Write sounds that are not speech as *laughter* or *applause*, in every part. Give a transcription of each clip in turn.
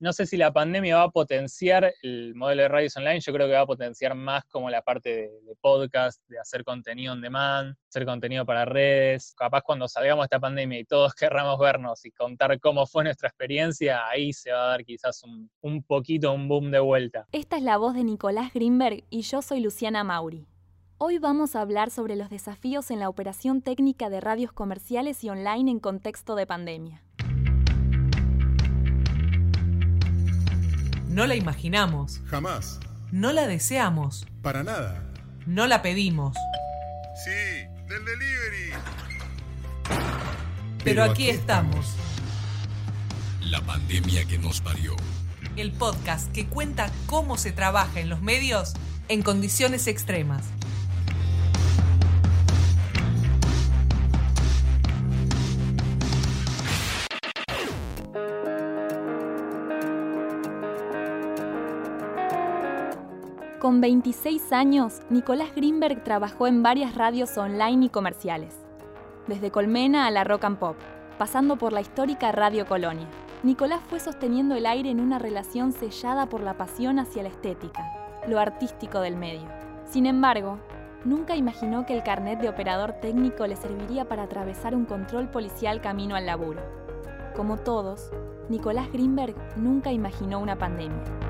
no sé si la pandemia va a potenciar el modelo de radios online, yo creo que va a potenciar más como la parte de, podcast, de hacer contenido on demand, hacer contenido para redes. Capaz cuando salgamos de esta pandemia y todos *laughs* querramos vernos y contar cómo fue nuestra experiencia, ahí se va a dar quizás un, un poquito un boom de vuelta. Esta es la voz de Nicolás Greenberg y yo soy Luciana Mauri. Hoy vamos a hablar sobre los desafíos en la operación técnica de radios comerciales y online en contexto de pandemia. No la imaginamos. Jamás. No la deseamos. Para nada. No la pedimos. Sí, del delivery. Pero, aquí, estamos. La pandemia que nos parió. El podcast que cuenta cómo se trabaja en los medios en condiciones extremas. Con 26 años, Nicolás Greenberg trabajó en varias radios online y comerciales, desde Colmena a la Rock and Pop, pasando por la histórica Radio Colonia. Nicolás fue sosteniendo el aire en una relación sellada por la pasión hacia la estética, lo artístico del medio. Sin embargo, nunca imaginó que el carnet de operador técnico le serviría para atravesar un control policial camino al laburo. Como todos, Nicolás Greenberg nunca imaginó una pandemia.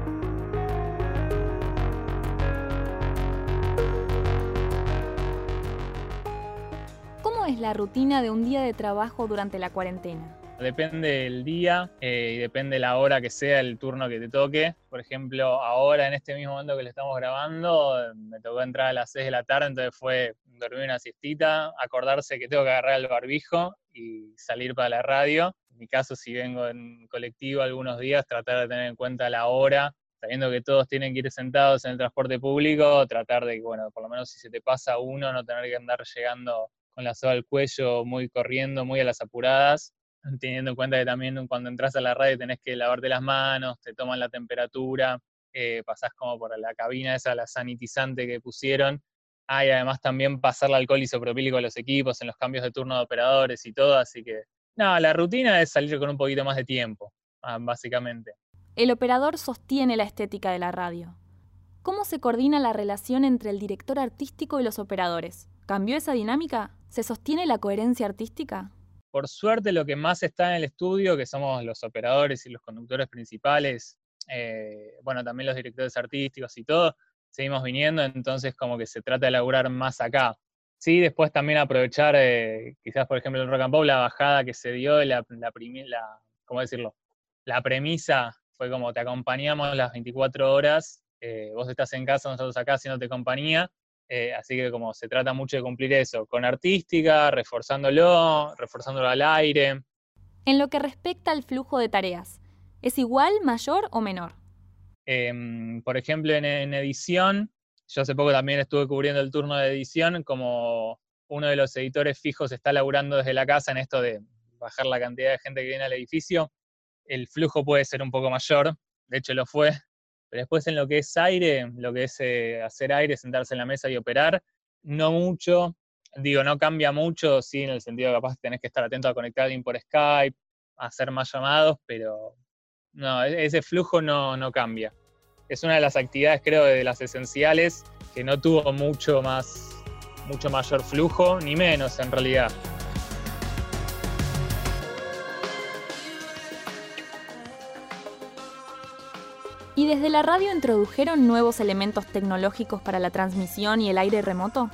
Es la rutina de un día de trabajo durante la cuarentena? Depende del día eh, y depende la hora que sea el turno que te toque. Por ejemplo, ahora en este mismo momento que le estamos grabando, me tocó entrar a las 6 de la tarde, entonces fue dormir una siestita, acordarse que tengo que agarrar el barbijo y salir para la radio. En mi caso, si vengo en colectivo algunos días, tratar de tener en cuenta la hora sabiendo que todos tienen que ir sentados en el transporte público, tratar de, bueno, por lo menos si se te pasa uno, no tener que andar llegando con la soga al cuello, muy corriendo, muy a las apuradas, teniendo en cuenta que también cuando entras a la radio tenés que lavarte las manos, te toman la temperatura, eh, pasás como por la cabina esa, la sanitizante que pusieron. Ah, y además también pasar el alcohol isopropílico a los equipos en los cambios de turno de operadores y todo, así que no, la rutina es salir con un poquito más de tiempo, ah, básicamente. El operador sostiene la estética de la radio. ¿Cómo se coordina la relación entre el director artístico y los operadores? ¿Cambió esa dinámica? ¿Se sostiene la coherencia artística? Por suerte lo que más está en el estudio, que somos los operadores y los conductores principales, eh, bueno, también los directores artísticos y todo, seguimos viniendo, entonces como que se trata de laburar más acá. Sí, después también aprovechar, eh, quizás por ejemplo en Rock and Pop, la bajada que se dio, la, la, la, ¿cómo decirlo? La premisa fue como te acompañamos las 24 horas, eh, vos estás en casa, nosotros acá haciéndote compañía, eh, así que como se trata mucho de cumplir eso, con artística, reforzándolo, reforzándolo al aire. En lo que respecta al flujo de tareas, ¿es igual, mayor o menor? Em, por ejemplo, en, edición, yo hace poco también estuve cubriendo el turno de edición, como uno de los editores fijos está laburando desde la casa en esto de bajar la cantidad de gente que viene al edificio, el flujo puede ser un poco mayor, de hecho lo fue, pero después en lo que es aire, lo que es eh, hacer aire, sentarse en la mesa y operar, no mucho. Digo, no cambia mucho, sí, en el sentido de capaz tenés que estar atento a conectar alguien por Skype, a hacer más llamados, pero no, e-, ese flujo no, no cambia. Es una de las actividades, creo, de las esenciales que no tuvo mucho más, mucho mayor flujo, ni menos en realidad. ¿Y desde la radio introdujeron nuevos elementos tecnológicos para la transmisión y el aire remoto?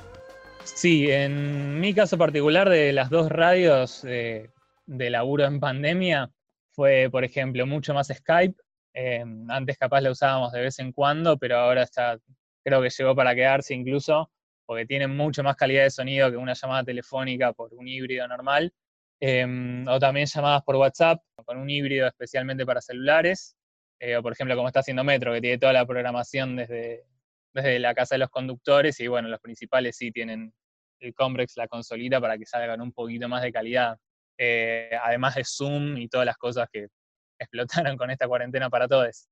Sí, en mi caso particular de las dos radios de, laburo en pandemia fue, por ejemplo, mucho más Skype. Em, antes capaz la usábamos de vez en cuando, pero ahora está, creo que llegó para quedarse incluso, porque tiene mucho más calidad de sonido que una llamada telefónica por un híbrido normal. Em, o también llamadas por WhatsApp, con un híbrido especialmente para celulares. Eh, o por ejemplo como está haciendo Metro, que tiene toda la programación desde, desde la casa de los conductores, y bueno, los principales sí tienen el Combrex, la consolita, para que salgan un poquito más de calidad. Eh, además de Zoom y todas las cosas que *laughs* explotaron con esta cuarentena para todos.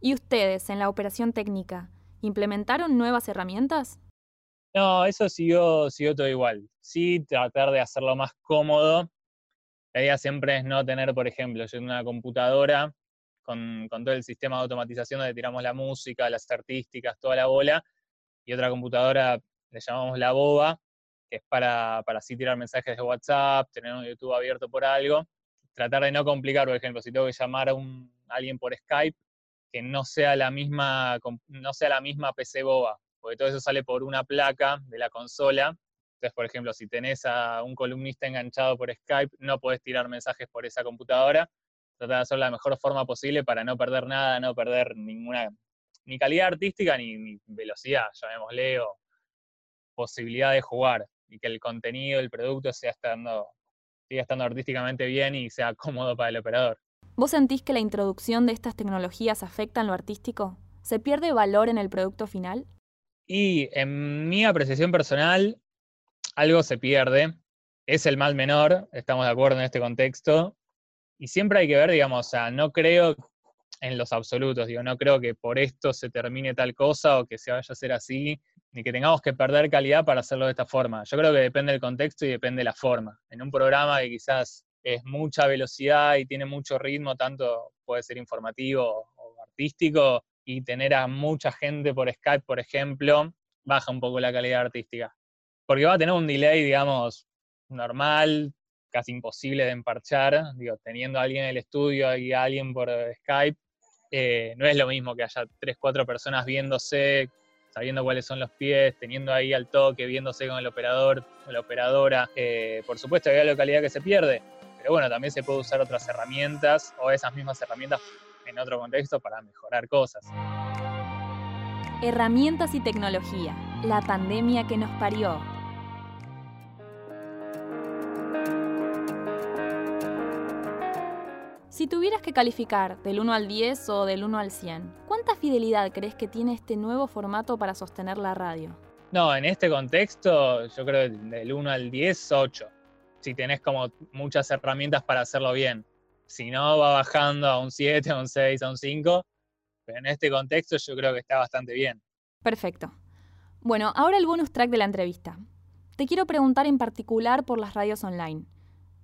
¿Y ustedes, en la operación técnica, implementaron nuevas herramientas? No, eso siguió, siguió todo igual. Sí, tratar de hacerlo más cómodo. La idea siempre es no tener, por ejemplo, yo en una computadora con, todo el sistema de automatización donde tiramos la música, las artísticas, toda la bola, y otra computadora le llamamos la boba, que es para, para así tirar mensajes de WhatsApp, tener un YouTube abierto por algo, tratar de no complicar, por ejemplo, si tengo que llamar a, un, alguien por Skype, que no sea la misma, no sea la misma PC boba, porque todo eso sale por una placa de la consola. Entonces, por ejemplo, si tenés a un columnista enganchado por Skype, no podés tirar mensajes por esa computadora. Tratar de hacerlo de la mejor forma posible para no perder nada, no perder ninguna, ni calidad artística, ni, ni velocidad, llamémosle, o posibilidad de jugar y que el contenido, el producto sea estando, siga estando artísticamente bien y sea *laughs* cómodo para el operador. ¿Vos sentís que la introducción de estas tecnologías afecta en lo artístico? ¿Se pierde valor en el producto final? Y en mi apreciación personal, algo se pierde. Es el mal menor, estamos de acuerdo en este contexto. Y siempre hay que ver, digamos, o sea, no creo en los absolutos, digo, no creo que por esto se termine tal cosa o que se vaya a hacer así ni que tengamos que perder calidad para hacerlo de esta forma. Yo creo que depende del contexto y depende de la forma. En un programa que quizás es mucha velocidad y tiene mucho ritmo, tanto puede ser informativo o artístico, y tener a mucha gente por Skype, por ejemplo, baja un poco la calidad artística. Porque va a tener un delay, digamos, normal, casi imposible de emparchar, digo, teniendo a alguien en el estudio y a alguien por Skype, eh, no es lo mismo que haya tres, cuatro personas viéndose sabiendo cuáles son los pies, teniendo ahí al toque, viéndose con el operador o la operadora. Eh, por supuesto, hay localidad que se pierde, pero bueno, también se puede usar otras herramientas o esas mismas herramientas en otro contexto para mejorar cosas. Herramientas y tecnología, la pandemia que nos parió. Si tuvieras que calificar del 1 al 10 o del 1 al 100, ¿cuánta fidelidad crees que tiene este nuevo formato para sostener la radio? No, en este contexto yo creo que del 1 al 10, 8. Si tenés como muchas herramientas para hacerlo bien. Si no, va bajando a un 7, a un 6, a un 5. Pero en este contexto yo creo que está bastante bien. Perfecto. Bueno, ahora el bonus track de la entrevista. Te quiero preguntar en particular por las radios online.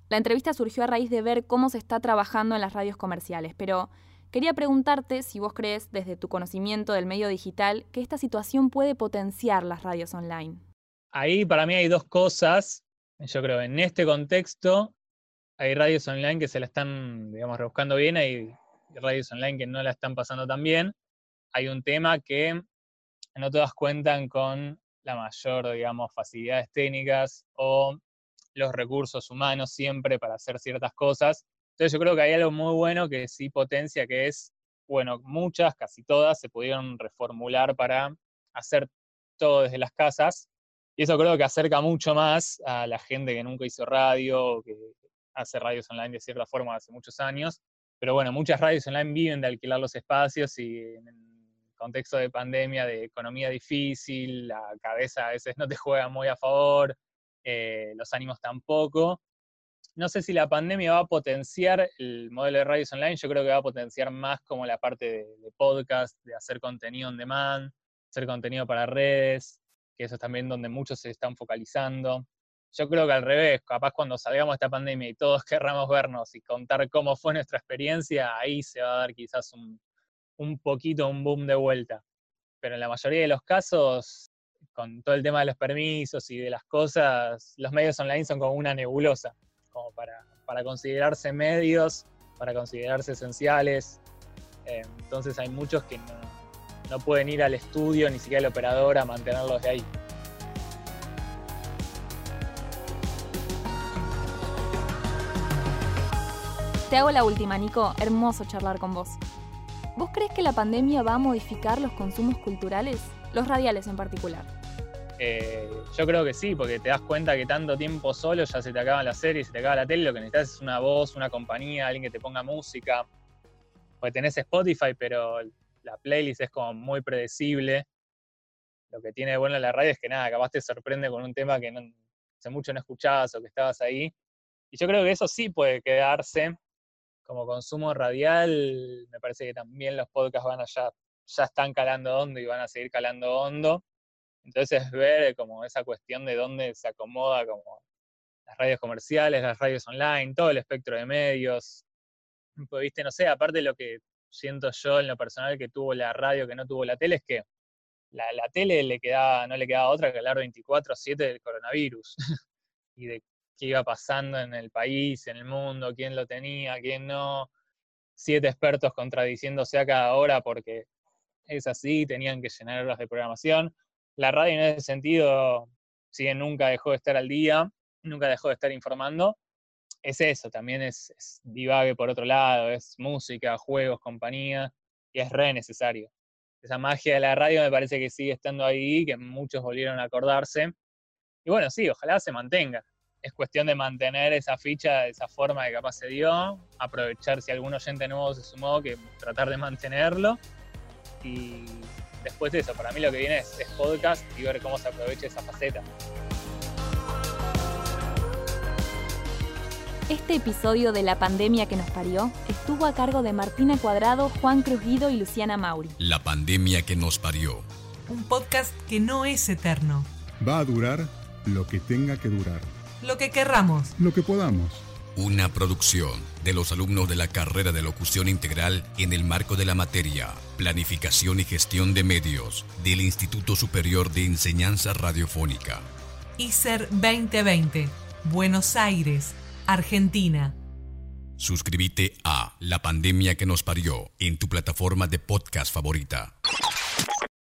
La entrevista surgió a raíz de ver cómo se está trabajando en las radios comerciales, pero quería preguntarte si vos crees, desde tu conocimiento del medio digital, que esta situación puede potenciar las radios online. Ahí para mí hay dos cosas. Yo creo, en este contexto hay radios online que se la están, digamos, rebuscando bien, hay radios online que no la están pasando tan bien. Hay un tema que no todas cuentan con la mayor, digamos, facilidades técnicas o los recursos humanos siempre para hacer ciertas cosas. Entonces yo creo que hay algo muy bueno que sí potencia, que es, bueno, muchas, casi todas, se pudieron reformular para hacer todo desde las casas. Y eso creo que acerca mucho más a la gente que nunca hizo radio, que hace radios online de cierta forma hace muchos años. Pero bueno, muchas radios online viven de alquilar los espacios y en el contexto de pandemia, de economía difícil, la cabeza a veces no te juega muy a favor, eh, los ánimos tampoco. No sé si la pandemia va a potenciar el modelo de radios online, yo creo que va a potenciar más como la parte de, podcast, de hacer contenido on demand, hacer contenido para redes, que eso es también donde muchos se están focalizando. Yo creo que al revés, capaz cuando salgamos de esta pandemia y todos *laughs* querramos vernos y contar cómo fue nuestra experiencia, ahí se va a dar quizás un, un poquito un boom de vuelta. Pero en la mayoría de los casos, con todo el tema de los permisos y de las cosas, los medios online son como una nebulosa, como para, considerarse medios, para considerarse esenciales. Eh, entonces hay muchos que no, no pueden ir al estudio, ni siquiera al operador, a mantenerlos de ahí. Te hago la última, Nico. Hermoso charlar con vos. ¿Vos crees que la pandemia va a modificar los consumos culturales? Los radiales en particular. Eh, yo creo que sí, porque te das cuenta que tanto tiempo solo ya se te acaban las series, se te acaba la tele, lo que necesitas es una voz, una compañía, alguien que te ponga música. Porque tenés Spotify, pero la playlist es como muy predecible. Lo que tiene de bueno la radio es que nada, capaz te sorprende con un tema que hace mucho no escuchabas o que estabas ahí. Y yo creo que eso sí puede quedarse como consumo radial. Me parece que también los podcasts van allá, ya están calando hondo y van a seguir calando hondo entonces ver como esa cuestión de dónde se acomoda como las radios comerciales, las radios online, todo el espectro de medios. Pues, no sé, aparte lo que siento yo en lo personal que tuvo la radio, que no tuvo la tele, es que la, la tele le quedaba, no le quedaba otra que hablar 24-7 del coronavirus *laughs* y de qué iba pasando en el país, en el mundo, quién lo tenía, quién no. Siete expertos contradiciéndose a cada hora porque es así, tenían que llenar horas de programación. La radio en ese sentido, si nunca dejó de estar al día, nunca dejó de estar informando, es eso, también es, es divague por otro lado, es música, juegos, compañía, y es re necesario. Esa magia de la radio me parece que sigue estando ahí, que muchos volvieron a acordarse. Y bueno, sí, ojalá se mantenga. Es cuestión de mantener esa ficha de esa forma que capaz se dio, aprovechar si algún oyente nuevo se sumó, que tratar de mantenerlo. Y después de eso, para mí lo que viene es, es podcast y ver cómo se aprovecha esa faceta. Este episodio de La pandemia que nos parió estuvo a cargo de Martina Cuadrado, Juan Cruz Guido y Luciana Mauri. La pandemia que nos parió. Un podcast que no es eterno. Va a durar lo que tenga que durar. Lo que querramos. Lo que podamos. Una producción de los alumnos de la carrera de locución integral en el marco de la materia Planificación y Gestión de Medios del Instituto Superior de Enseñanza Radiofónica. ICER 2020. Buenos Aires, Argentina. Suscríbete a La pandemia que nos parió en tu plataforma de podcast favorita.